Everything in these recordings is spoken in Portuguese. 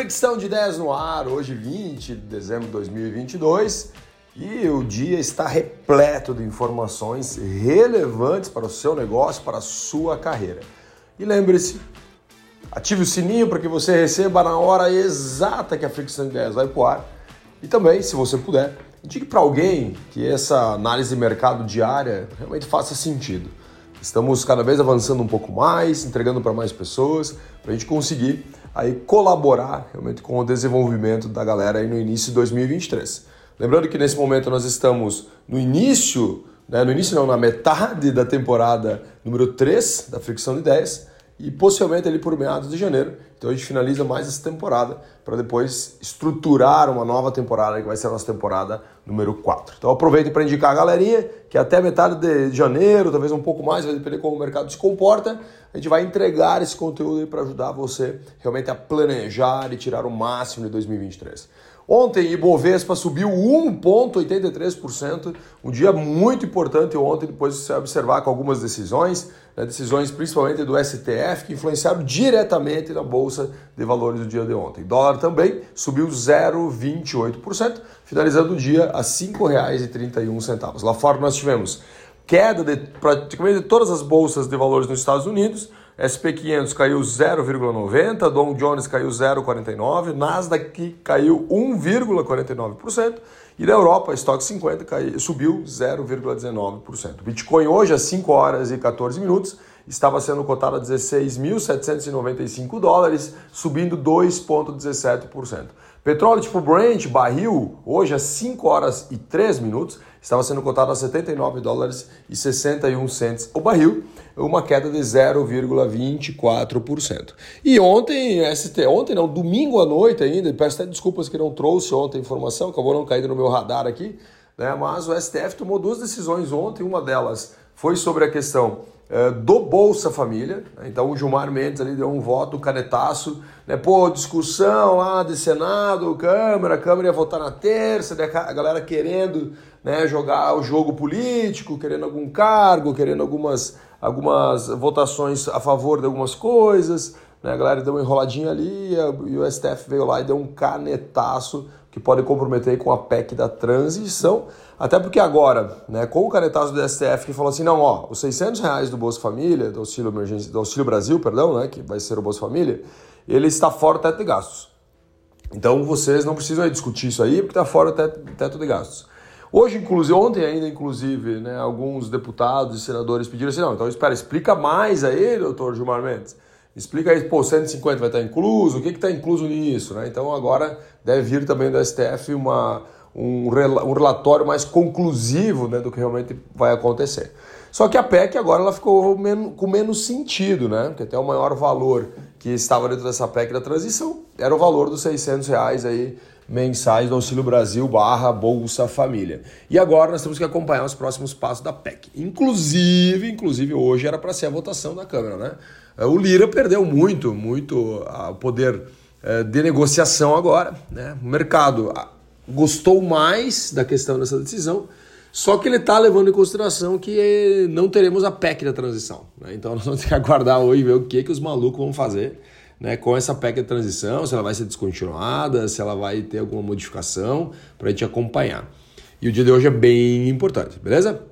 Fricção de ideias no ar, hoje 20 de dezembro de 2022 e o dia está repleto de informações relevantes para o seu negócio, para a sua carreira. E lembre-se, ative o sininho para que você receba na hora exata que a Fricção de Ideias vai pro ar. E também, se você puder, indique para alguém que essa análise de mercado diária realmente faça sentido. Estamos cada vez avançando um pouco mais, entregando para mais pessoas, para a gente conseguir aí colaborar realmente com o desenvolvimento da galera aí no início de 2023. Lembrando que nesse momento nós estamos no início, né, no início não, na metade da temporada número 3 da Fricção de Ideias e possivelmente ali por meados de janeiro. Então a gente finaliza mais essa temporada para depois estruturar uma nova temporada que vai ser a nossa temporada número 4. Então aproveite para indicar a galerinha que até metade de janeiro, talvez um pouco mais, vai depender como o mercado se comporta, a gente vai entregar esse conteúdo para ajudar você realmente a planejar e tirar o máximo de 2023. Ontem, Ibovespa subiu 1,83%, um dia muito importante ontem, depois de se observar com algumas decisões, né, decisões principalmente do STF, que influenciaram diretamente na Bolsa de Valores do dia de ontem. Dólar também subiu 0,28%, finalizando o dia a R$ 5,31. Lá fora nós tivemos queda de praticamente todas as bolsas de valores nos Estados Unidos, SP500 caiu 0,90, Dow Jones caiu 0,49, Nasdaq caiu 1,49% e na Europa, Stock 50 caiu, subiu 0,19%. Bitcoin hoje às 5 horas e 14 minutos estava sendo cotado a 16.795 dólares, subindo 2,17%. Petróleo tipo Brent, barril, hoje às 5 horas e 3 minutos, estava sendo cotado a 79 dólares e 61 cents o barril, uma queda de 0,24%. E ontem, ST, ontem não, domingo à noite ainda, peço até desculpas que não trouxe ontem a informação, acabou não caindo no meu radar aqui, né, mas o STF tomou duas decisões ontem, uma delas foi sobre a questão do Bolsa Família. Né? Então o Gilmar Mendes ali deu um voto, um canetaço, né? Pô, discussão lá de Senado, Câmara, a Câmara ia votar na terça, né? a galera querendo né, jogar o jogo político, querendo algum cargo, querendo algumas, algumas votações a favor de algumas coisas. Né? A galera deu uma enroladinha ali e o STF veio lá e deu um canetaço que pode comprometer com a PEC da transição, até porque agora, né, com o canetazo do STF que falou assim, não, ó, os 600 reais do Bolsa Família, do Auxílio, Emergência, do Auxílio Brasil, perdão, né, que vai ser o Bolsa Família, ele está fora do teto de gastos. Então vocês não precisam discutir isso aí, porque está fora do teto, teto de gastos. Hoje, inclusive, ontem ainda, inclusive, né, alguns deputados e senadores pediram assim, não, então espera, explica mais aí, doutor Gilmar Mendes, Explica aí, pô, 150 vai estar incluso, o que está incluso nisso? Né? Então agora deve vir também do STF uma, um, um relatório mais conclusivo né, do que realmente vai acontecer. Só que a PEC agora ela ficou com menos sentido, né? Porque até o maior valor que estava dentro dessa PEC da transição era o valor dos 600 reais aí mensais do Auxílio Brasil barra Bolsa Família. E agora nós temos que acompanhar os próximos passos da PEC. Inclusive, inclusive hoje era para ser a votação da Câmara, né? É, o Lira perdeu muito, muito o poder é, de negociação agora. Né? O mercado gostou mais da questão dessa decisão, só que ele está levando em consideração que não teremos a PEC da transição. Né? Então nós vamos ter que aguardar hoje e ver o que, que os malucos vão fazer né, com essa PEC da transição, se ela vai ser descontinuada, se ela vai ter alguma modificação para a gente acompanhar. E o dia de hoje é bem importante, beleza?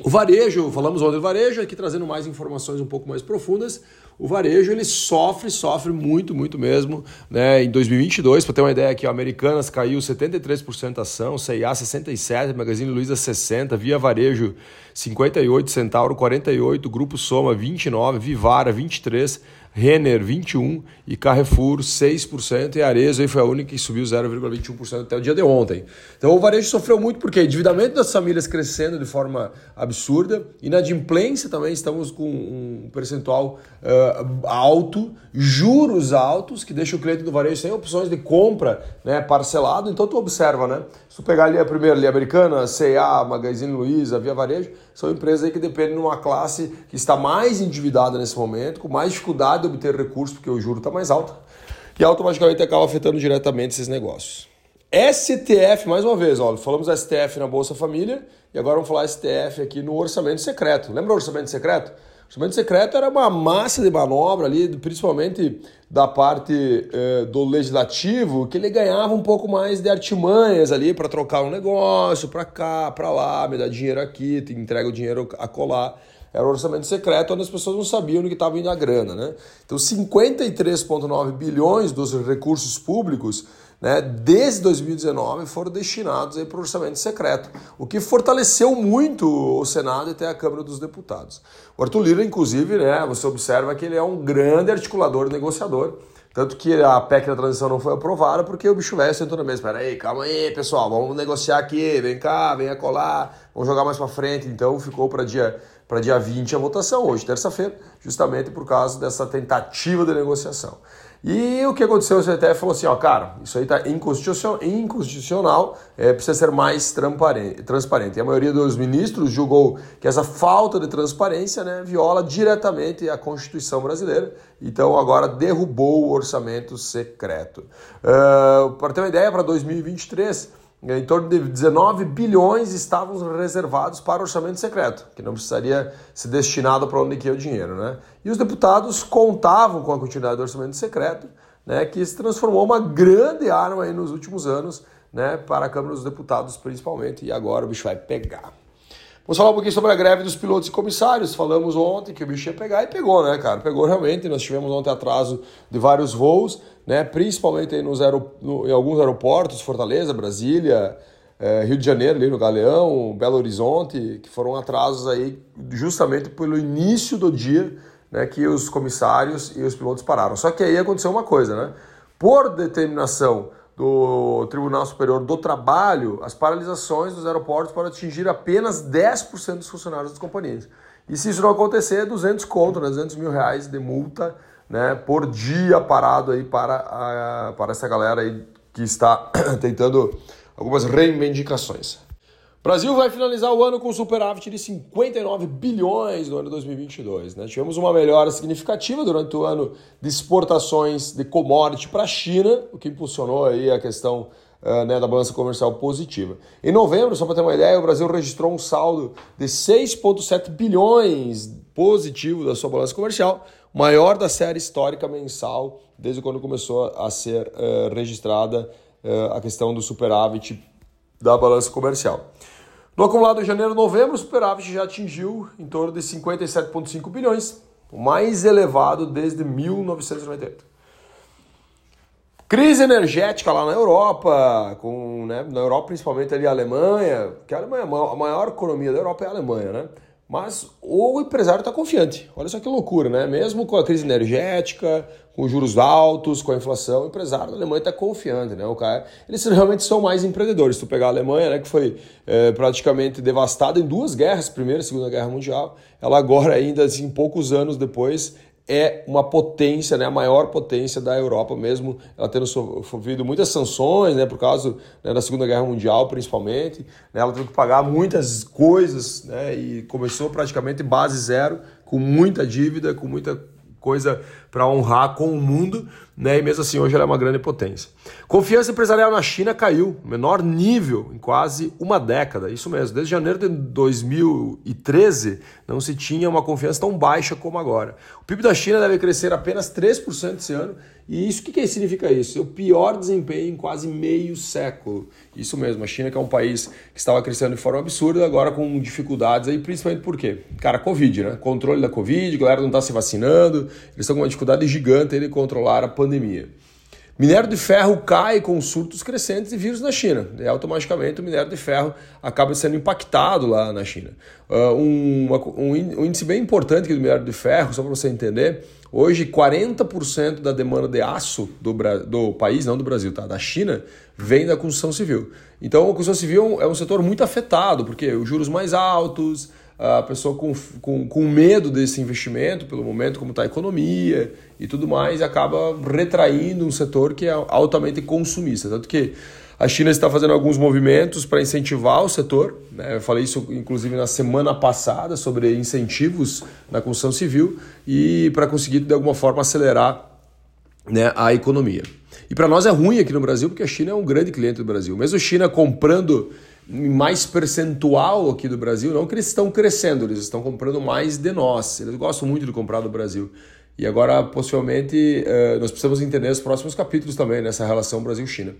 O varejo, falamos ontem do varejo, aqui trazendo mais informações um pouco mais profundas. O varejo ele sofre, sofre muito, muito mesmo. Né? Em 2022, para ter uma ideia aqui, o Americanas caiu 73% a ação, CIA 67%, Magazine Luiza 60%, Via Varejo 58%, Centauro 48%, Grupo Soma 29%, Vivara 23%, Renner 21 e Carrefour 6% e Arezzo aí foi a única que subiu 0,21% até o dia de ontem. Então o varejo sofreu muito porque endividamento das famílias crescendo de forma absurda, inadimplência também estamos com um percentual uh, alto, juros altos que deixa o cliente do varejo sem opções de compra, né, parcelado. Então tu observa, né? Se tu pegar ali a primeira ali americana, C&A, Magazine Luiza, Via Varejo, são empresas que dependem de uma classe que está mais endividada nesse momento, com mais dificuldade de obter recursos, porque o juro está mais alto, e automaticamente acaba afetando diretamente esses negócios. STF, mais uma vez, ó, falamos STF na Bolsa Família e agora vamos falar STF aqui no orçamento secreto. Lembra o orçamento secreto? Orçamento secreto era uma massa de manobra ali, principalmente da parte eh, do legislativo, que ele ganhava um pouco mais de artimanhas ali para trocar um negócio para cá, para lá, me dá dinheiro aqui, te entrega o dinheiro a colar. Era um orçamento secreto onde as pessoas não sabiam no que estava indo a grana. Né? Então, 53,9 bilhões dos recursos públicos né, desde 2019 foram destinados para o orçamento secreto, o que fortaleceu muito o Senado e até a Câmara dos Deputados. O Arthur Lira, inclusive, né, você observa que ele é um grande articulador e negociador, tanto que a PEC da transição não foi aprovada porque o bicho velho sentou na mesa. Espera aí, calma aí, pessoal, vamos negociar aqui, vem cá, vem colar, vamos jogar mais para frente. Então ficou para dia para dia 20 a votação, hoje, terça-feira, justamente por causa dessa tentativa de negociação. E o que aconteceu? O CTF falou assim: ó, cara, isso aí está inconstitucional, inconstitucional é, precisa ser mais transparente. E a maioria dos ministros julgou que essa falta de transparência né, viola diretamente a Constituição brasileira, então agora derrubou o orçamento secreto. Uh, para ter uma ideia, para 2023 em torno de 19 bilhões estavam reservados para orçamento secreto, que não precisaria ser destinado para onde que ia o dinheiro. Né? E os deputados contavam com a continuidade do orçamento secreto, né, que se transformou uma grande arma aí nos últimos anos né, para a Câmara dos Deputados, principalmente, e agora o bicho vai pegar. Vamos falar um pouquinho sobre a greve dos pilotos e comissários. Falamos ontem que o bicho ia pegar e pegou, né, cara? Pegou realmente. Nós tivemos ontem atraso de vários voos, né? Principalmente nos no, em alguns aeroportos, Fortaleza, Brasília, é, Rio de Janeiro, ali no Galeão, Belo Horizonte, que foram atrasos aí justamente pelo início do dia, né? Que os comissários e os pilotos pararam. Só que aí aconteceu uma coisa, né? Por determinação do Tribunal Superior do Trabalho as paralisações dos aeroportos para atingir apenas 10% dos funcionários das companhias. E se isso não acontecer, é 200 conto, né, 200 mil reais de multa né, por dia parado aí para, a, para essa galera aí que está tentando algumas reivindicações. Brasil vai finalizar o ano com superávit de 59 bilhões no ano 2022. Né? Tivemos uma melhora significativa durante o ano de exportações de commodity para a China, o que impulsionou aí a questão uh, né, da balança comercial positiva. Em novembro, só para ter uma ideia, o Brasil registrou um saldo de 6,7 bilhões positivo da sua balança comercial, maior da série histórica mensal desde quando começou a ser uh, registrada uh, a questão do superávit da balança comercial. No acumulado de janeiro e novembro, o superávit já atingiu em torno de 57,5 bilhões, o mais elevado desde 1998. Crise energética lá na Europa, com, né, na Europa principalmente ali a Alemanha, que a Alemanha, a maior economia da Europa é a Alemanha, né? Mas o empresário está confiante. Olha só que loucura, né? Mesmo com a crise energética, com juros altos, com a inflação, o empresário da Alemanha está confiante, né? O cara, eles realmente são mais empreendedores. Se tu pegar a Alemanha, né, que foi é, praticamente devastada em duas guerras, Primeira e Segunda Guerra Mundial, ela agora ainda, assim, poucos anos depois, é uma potência, né, a maior potência da Europa mesmo, ela tendo sofrido muitas sanções, né, por causa né, da Segunda Guerra Mundial principalmente, né, ela teve que pagar muitas coisas, né, e começou praticamente base zero, com muita dívida, com muita coisa para honrar com o mundo, né? E mesmo assim hoje ela é uma grande potência. Confiança empresarial na China caiu, menor nível em quase uma década. Isso mesmo, desde janeiro de 2013 não se tinha uma confiança tão baixa como agora. O PIB da China deve crescer apenas 3% esse ano. E isso o que, que significa isso? O pior desempenho em quase meio século. Isso mesmo, a China que é um país que estava crescendo de forma absurda, agora com dificuldades aí, principalmente por quê? Cara, Covid, né? Controle da Covid, a galera não está se vacinando, eles estão com uma dificuldade gigante de controlar a pandemia. Minério de ferro cai com surtos crescentes de vírus na China. E automaticamente o minério de ferro acaba sendo impactado lá na China. Um, um, índice bem importante do minério de ferro, só para você entender, hoje 40% da demanda de aço do, do país, não do Brasil, tá? da China, vem da construção civil. Então a construção civil é um setor muito afetado, porque os juros mais altos, a pessoa com, com, com medo desse investimento, pelo momento como está a economia e tudo mais, acaba retraindo um setor que é altamente consumista. Tanto que a China está fazendo alguns movimentos para incentivar o setor. Né? Eu falei isso, inclusive, na semana passada, sobre incentivos na construção civil e para conseguir, de alguma forma, acelerar né, a economia. E para nós é ruim aqui no Brasil, porque a China é um grande cliente do Brasil. Mesmo a China comprando mais percentual aqui do Brasil, não que eles estão crescendo, eles estão comprando mais de nós. Eles gostam muito de comprar do Brasil. E agora, possivelmente, eh, nós precisamos entender os próximos capítulos também nessa relação Brasil-China.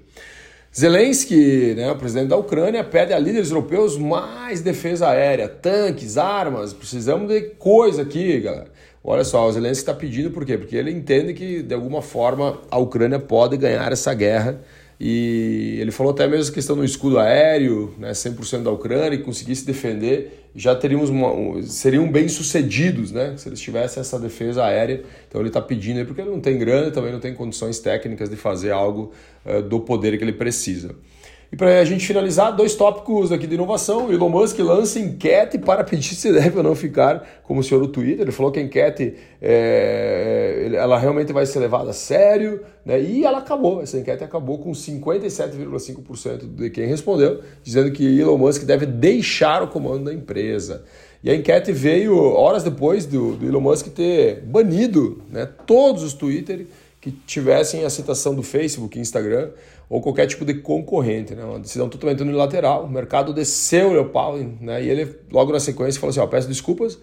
Zelensky, né, o presidente da Ucrânia, pede a líderes europeus mais defesa aérea, tanques, armas. Precisamos de coisa aqui, galera. Olha só, o Zelensky está pedindo por quê? Porque ele entende que, de alguma forma, a Ucrânia pode ganhar essa guerra e ele falou até mesmo a questão do escudo aéreo, né, 100% da Ucrânia, e conseguir se defender, já teríamos uma, seriam bem sucedidos, né, se eles tivessem essa defesa aérea. Então ele está pedindo aí porque ele não tem grana, também não tem condições técnicas de fazer algo uh, do poder que ele precisa. E para a gente finalizar, dois tópicos aqui de inovação. O Elon Musk lança enquete para pedir se deve ou não ficar como senhor do Twitter. Ele falou que a enquete é, ela realmente vai ser levada a sério, né? E ela acabou. Essa enquete acabou com 57,5% de quem respondeu, dizendo que Elon Musk deve deixar o comando da empresa. E a enquete veio horas depois do, do Elon Musk ter banido né, todos os Twitter que tivessem a citação do Facebook, Instagram ou qualquer tipo de concorrente, né? Uma decisão totalmente unilateral. O mercado desceu o pau, né? E ele logo na sequência falou assim: ó, peço desculpas,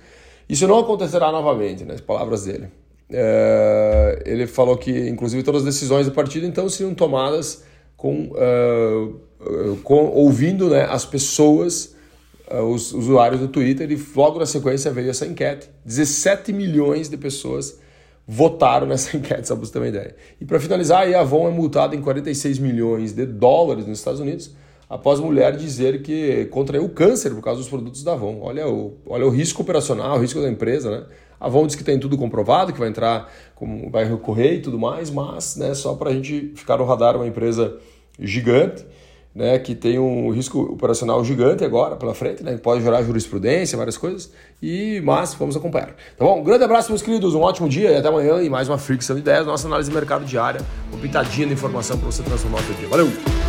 isso não acontecerá novamente, né? As palavras dele. É, ele falou que, inclusive, todas as decisões do partido então seriam tomadas com, uh, com ouvindo né, as pessoas, uh, os usuários do Twitter, e logo na sequência veio essa enquete. 17 milhões de pessoas votaram nessa enquete, só para você ter uma ideia. E para finalizar, a Avon é multada em 46 milhões de dólares nos Estados Unidos após mulher dizer que contraiu câncer por causa dos produtos da Avon. Olha o, olha o risco operacional, o risco da empresa, né? A Avon diz que tem tudo comprovado, que vai entrar, como vai recorrer e tudo mais, mas né, só para a gente ficar no radar, uma empresa gigante né, que tem um risco operacional gigante agora pela frente, né, pode gerar jurisprudência, várias coisas, e mas vamos acompanhar. Tá bom? Um grande abraço, meus queridos, um ótimo dia e até amanhã e mais uma fricção de ideias, nossa análise de mercado diária, uma pitadinha de informação para você transformar o seu dia. Valeu!